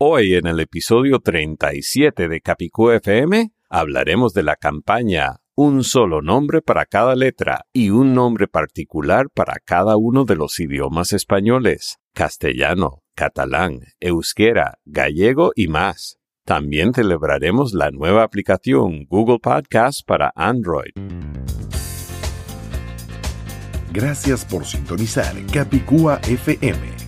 Hoy en el episodio 37 de Capicú FM hablaremos de la campaña Un solo nombre para cada letra y un nombre particular para cada uno de los idiomas españoles, castellano, catalán, euskera, gallego y más. También celebraremos la nueva aplicación Google Podcast para Android. Gracias por sintonizar Capicúa FM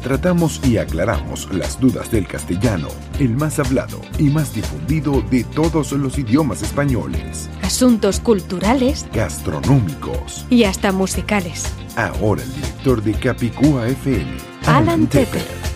tratamos y aclaramos las dudas del castellano, el más hablado y más difundido de todos los idiomas españoles. Asuntos culturales, gastronómicos y hasta musicales. Ahora el director de Capicúa FM, Alan Tepper.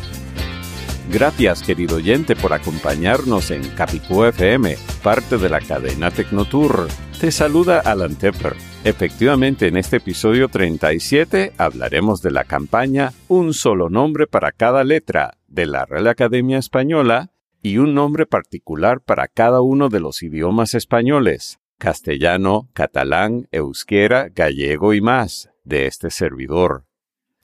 Gracias, querido oyente, por acompañarnos en Capicúa FM, parte de la cadena Tecnotour. Te saluda Alan Tepper. Efectivamente, en este episodio 37 hablaremos de la campaña Un solo nombre para cada letra de la Real Academia Española y un nombre particular para cada uno de los idiomas españoles, castellano, catalán, euskera, gallego y más, de este servidor.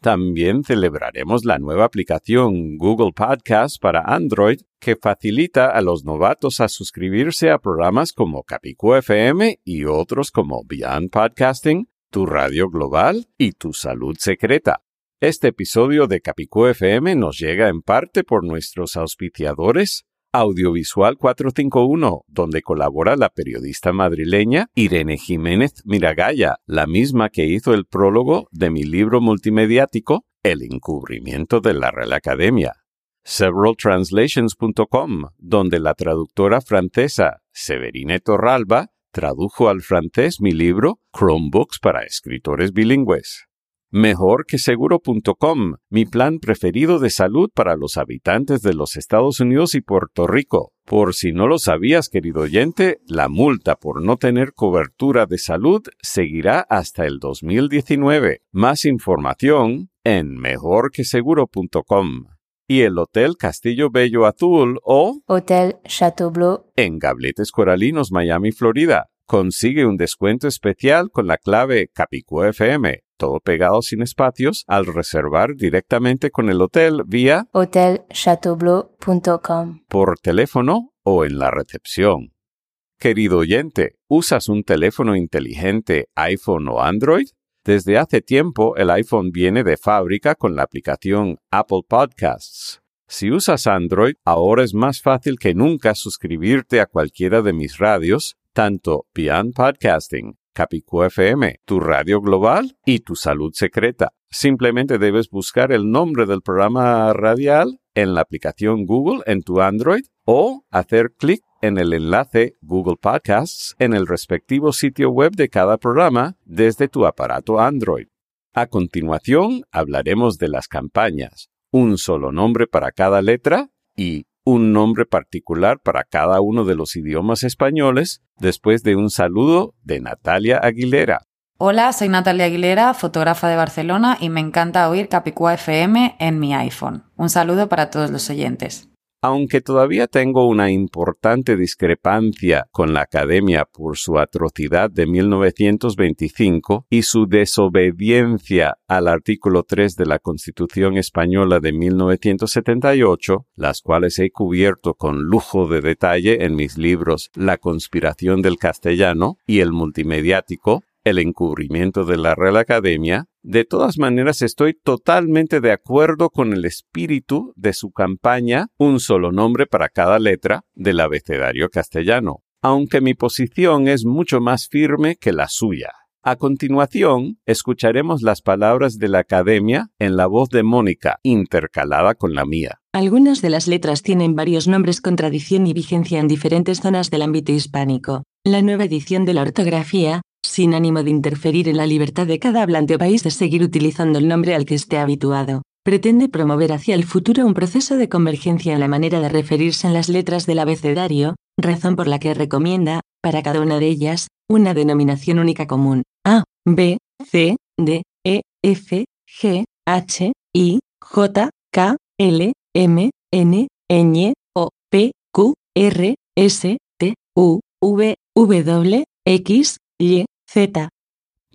También celebraremos la nueva aplicación Google Podcast para Android que facilita a los novatos a suscribirse a programas como Capicu FM y otros como Beyond Podcasting, Tu Radio Global y Tu Salud Secreta. Este episodio de Capicu FM nos llega en parte por nuestros auspiciadores Audiovisual 451, donde colabora la periodista madrileña Irene Jiménez Miragaya, la misma que hizo el prólogo de mi libro multimediático El encubrimiento de la Real Academia. Severaltranslations.com, donde la traductora francesa Severine Torralba tradujo al francés mi libro Chromebooks para escritores bilingües. Mejor que seguro.com, mi plan preferido de salud para los habitantes de los Estados Unidos y Puerto Rico. Por si no lo sabías, querido oyente, la multa por no tener cobertura de salud seguirá hasta el 2019. Más información en mejorqueseguro.com. Y el Hotel Castillo Bello Azul o Hotel Chateau Bleu en Gabletes Coralinos, Miami, Florida. Consigue un descuento especial con la clave Capicu FM todo pegado sin espacios, al reservar directamente con el hotel vía hotelchateaubleu.com por teléfono o en la recepción. Querido oyente, ¿usas un teléfono inteligente iPhone o Android? Desde hace tiempo el iPhone viene de fábrica con la aplicación Apple Podcasts. Si usas Android, ahora es más fácil que nunca suscribirte a cualquiera de mis radios, tanto Beyond Podcasting Capicú FM, tu radio global y tu salud secreta. Simplemente debes buscar el nombre del programa radial en la aplicación Google en tu Android o hacer clic en el enlace Google Podcasts en el respectivo sitio web de cada programa desde tu aparato Android. A continuación hablaremos de las campañas, un solo nombre para cada letra y un nombre particular para cada uno de los idiomas españoles después de un saludo de Natalia Aguilera. Hola, soy Natalia Aguilera, fotógrafa de Barcelona y me encanta oír Capicúa FM en mi iPhone. Un saludo para todos los oyentes. Aunque todavía tengo una importante discrepancia con la Academia por su atrocidad de 1925 y su desobediencia al artículo 3 de la Constitución Española de 1978, las cuales he cubierto con lujo de detalle en mis libros La conspiración del castellano y el multimediático, el encubrimiento de la Real Academia, de todas maneras estoy totalmente de acuerdo con el espíritu de su campaña Un solo nombre para cada letra del abecedario castellano, aunque mi posición es mucho más firme que la suya. A continuación, escucharemos las palabras de la Academia en la voz de Mónica, intercalada con la mía. Algunas de las letras tienen varios nombres con tradición y vigencia en diferentes zonas del ámbito hispánico. La nueva edición de la ortografía, sin ánimo de interferir en la libertad de cada hablante o país de seguir utilizando el nombre al que esté habituado. Pretende promover hacia el futuro un proceso de convergencia en la manera de referirse en las letras del abecedario, razón por la que recomienda, para cada una de ellas, una denominación única común. A, B, C, D, F, G, H, I, J, K, L, M, N, Ñ, O, P, Q, R, S, T, U, V, W, X, Y, Z.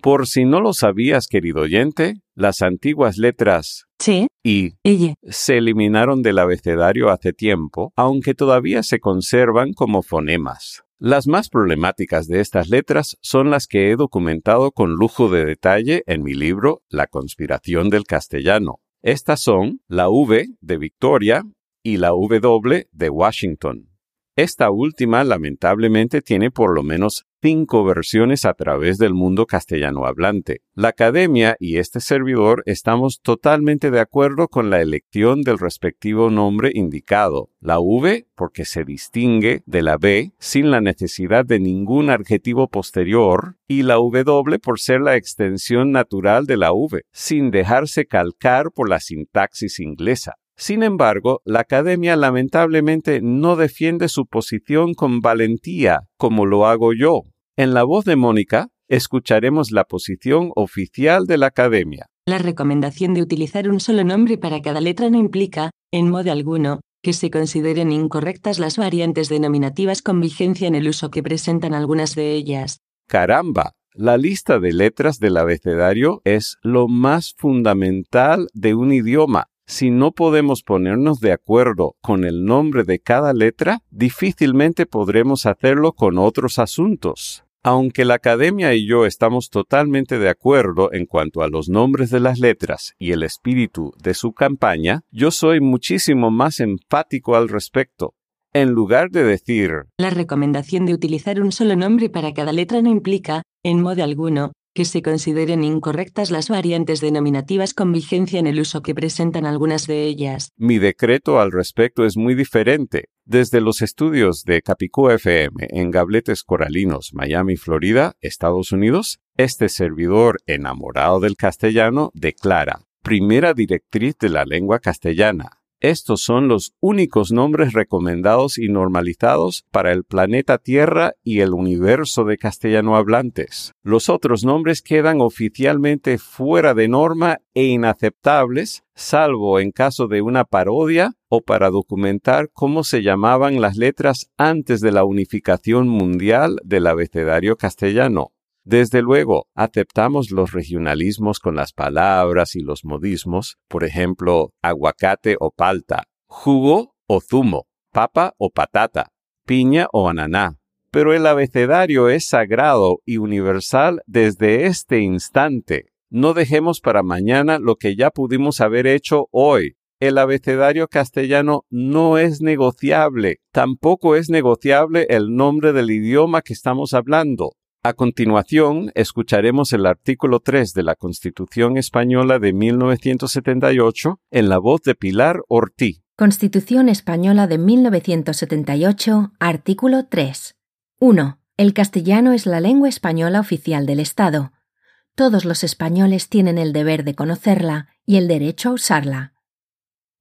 Por si no lo sabías, querido oyente, las antiguas letras Che, y Ella, se eliminaron del abecedario hace tiempo, aunque todavía se conservan como fonemas. Las más problemáticas de estas letras son las que he documentado con lujo de detalle en mi libro La conspiración del castellano. Estas son la V de Victoria y la W de Washington. Esta última lamentablemente tiene por lo menos cinco versiones a través del mundo castellano hablante. La academia y este servidor estamos totalmente de acuerdo con la elección del respectivo nombre indicado. La V porque se distingue de la B sin la necesidad de ningún adjetivo posterior y la W por ser la extensión natural de la V, sin dejarse calcar por la sintaxis inglesa. Sin embargo, la Academia lamentablemente no defiende su posición con valentía, como lo hago yo. En la voz de Mónica, escucharemos la posición oficial de la Academia. La recomendación de utilizar un solo nombre para cada letra no implica, en modo alguno, que se consideren incorrectas las variantes denominativas con vigencia en el uso que presentan algunas de ellas. Caramba, la lista de letras del abecedario es lo más fundamental de un idioma. Si no podemos ponernos de acuerdo con el nombre de cada letra, difícilmente podremos hacerlo con otros asuntos. Aunque la academia y yo estamos totalmente de acuerdo en cuanto a los nombres de las letras y el espíritu de su campaña, yo soy muchísimo más enfático al respecto. En lugar de decir La recomendación de utilizar un solo nombre para cada letra no implica, en modo alguno, que se consideren incorrectas las variantes denominativas con vigencia en el uso que presentan algunas de ellas. Mi decreto al respecto es muy diferente. Desde los estudios de Capicú FM en Gabletes Coralinos, Miami, Florida, Estados Unidos, este servidor enamorado del castellano declara, primera directriz de la lengua castellana, estos son los únicos nombres recomendados y normalizados para el planeta Tierra y el universo de castellano hablantes. Los otros nombres quedan oficialmente fuera de norma e inaceptables, salvo en caso de una parodia o para documentar cómo se llamaban las letras antes de la unificación mundial del abecedario castellano. Desde luego, aceptamos los regionalismos con las palabras y los modismos, por ejemplo, aguacate o palta, jugo o zumo, papa o patata, piña o ananá. Pero el abecedario es sagrado y universal desde este instante. No dejemos para mañana lo que ya pudimos haber hecho hoy. El abecedario castellano no es negociable. Tampoco es negociable el nombre del idioma que estamos hablando. A continuación, escucharemos el artículo 3 de la Constitución Española de 1978 en la voz de Pilar Ortí. Constitución Española de 1978, artículo 3. 1. El castellano es la lengua española oficial del Estado. Todos los españoles tienen el deber de conocerla y el derecho a usarla.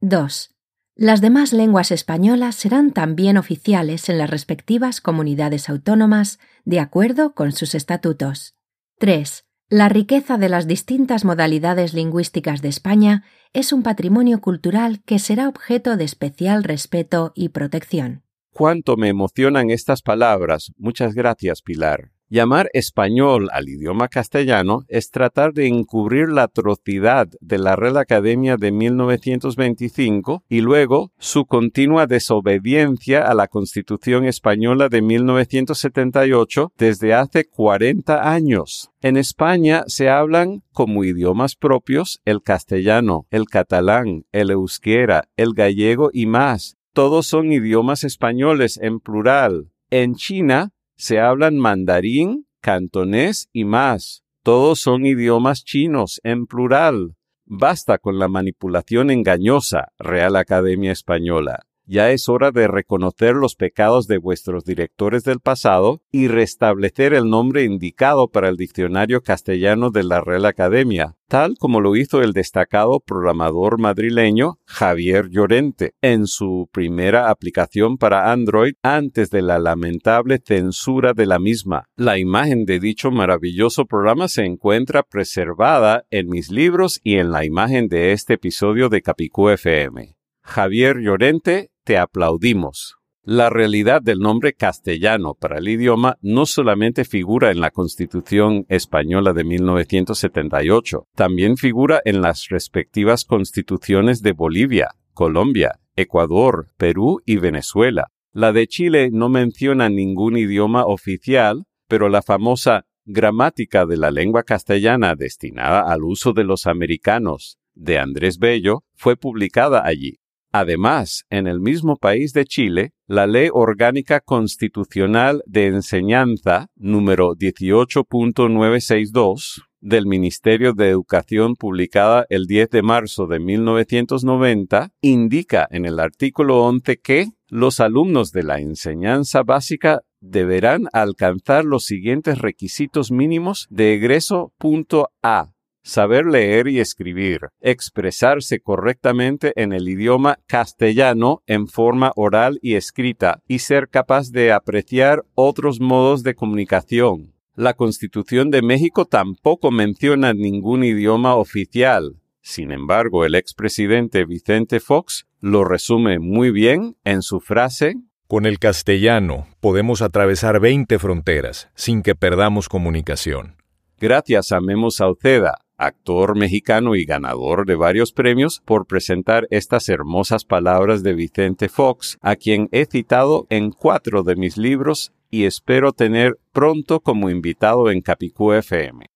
2. Las demás lenguas españolas serán también oficiales en las respectivas comunidades autónomas de acuerdo con sus estatutos. 3. La riqueza de las distintas modalidades lingüísticas de España es un patrimonio cultural que será objeto de especial respeto y protección. Cuánto me emocionan estas palabras. Muchas gracias, Pilar. Llamar español al idioma castellano es tratar de encubrir la atrocidad de la Real Academia de 1925 y luego su continua desobediencia a la Constitución Española de 1978 desde hace 40 años. En España se hablan como idiomas propios el castellano, el catalán, el euskera, el gallego y más. Todos son idiomas españoles en plural. En China se hablan mandarín, cantonés y más. Todos son idiomas chinos en plural. Basta con la manipulación engañosa, Real Academia Española. Ya es hora de reconocer los pecados de vuestros directores del pasado y restablecer el nombre indicado para el diccionario castellano de la Real Academia, tal como lo hizo el destacado programador madrileño Javier Llorente en su primera aplicación para Android antes de la lamentable censura de la misma. La imagen de dicho maravilloso programa se encuentra preservada en mis libros y en la imagen de este episodio de Capicú FM. Javier Llorente, te aplaudimos. La realidad del nombre castellano para el idioma no solamente figura en la Constitución española de 1978, también figura en las respectivas constituciones de Bolivia, Colombia, Ecuador, Perú y Venezuela. La de Chile no menciona ningún idioma oficial, pero la famosa Gramática de la lengua castellana destinada al uso de los americanos de Andrés Bello fue publicada allí. Además, en el mismo país de Chile, la Ley Orgánica Constitucional de Enseñanza número 18.962 del Ministerio de Educación publicada el 10 de marzo de 1990 indica en el artículo 11 que los alumnos de la enseñanza básica deberán alcanzar los siguientes requisitos mínimos de egreso. A saber leer y escribir, expresarse correctamente en el idioma castellano en forma oral y escrita, y ser capaz de apreciar otros modos de comunicación. La Constitución de México tampoco menciona ningún idioma oficial. Sin embargo, el expresidente Vicente Fox lo resume muy bien en su frase Con el castellano podemos atravesar 20 fronteras sin que perdamos comunicación. Gracias a Memo Sauceda, actor mexicano y ganador de varios premios, por presentar estas hermosas palabras de Vicente Fox, a quien he citado en cuatro de mis libros y espero tener pronto como invitado en Capicú FM.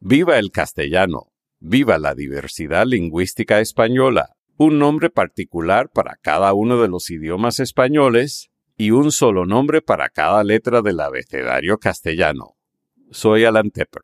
Viva el castellano, viva la diversidad lingüística española, un nombre particular para cada uno de los idiomas españoles y un solo nombre para cada letra del abecedario castellano. Soy Alan Tepper.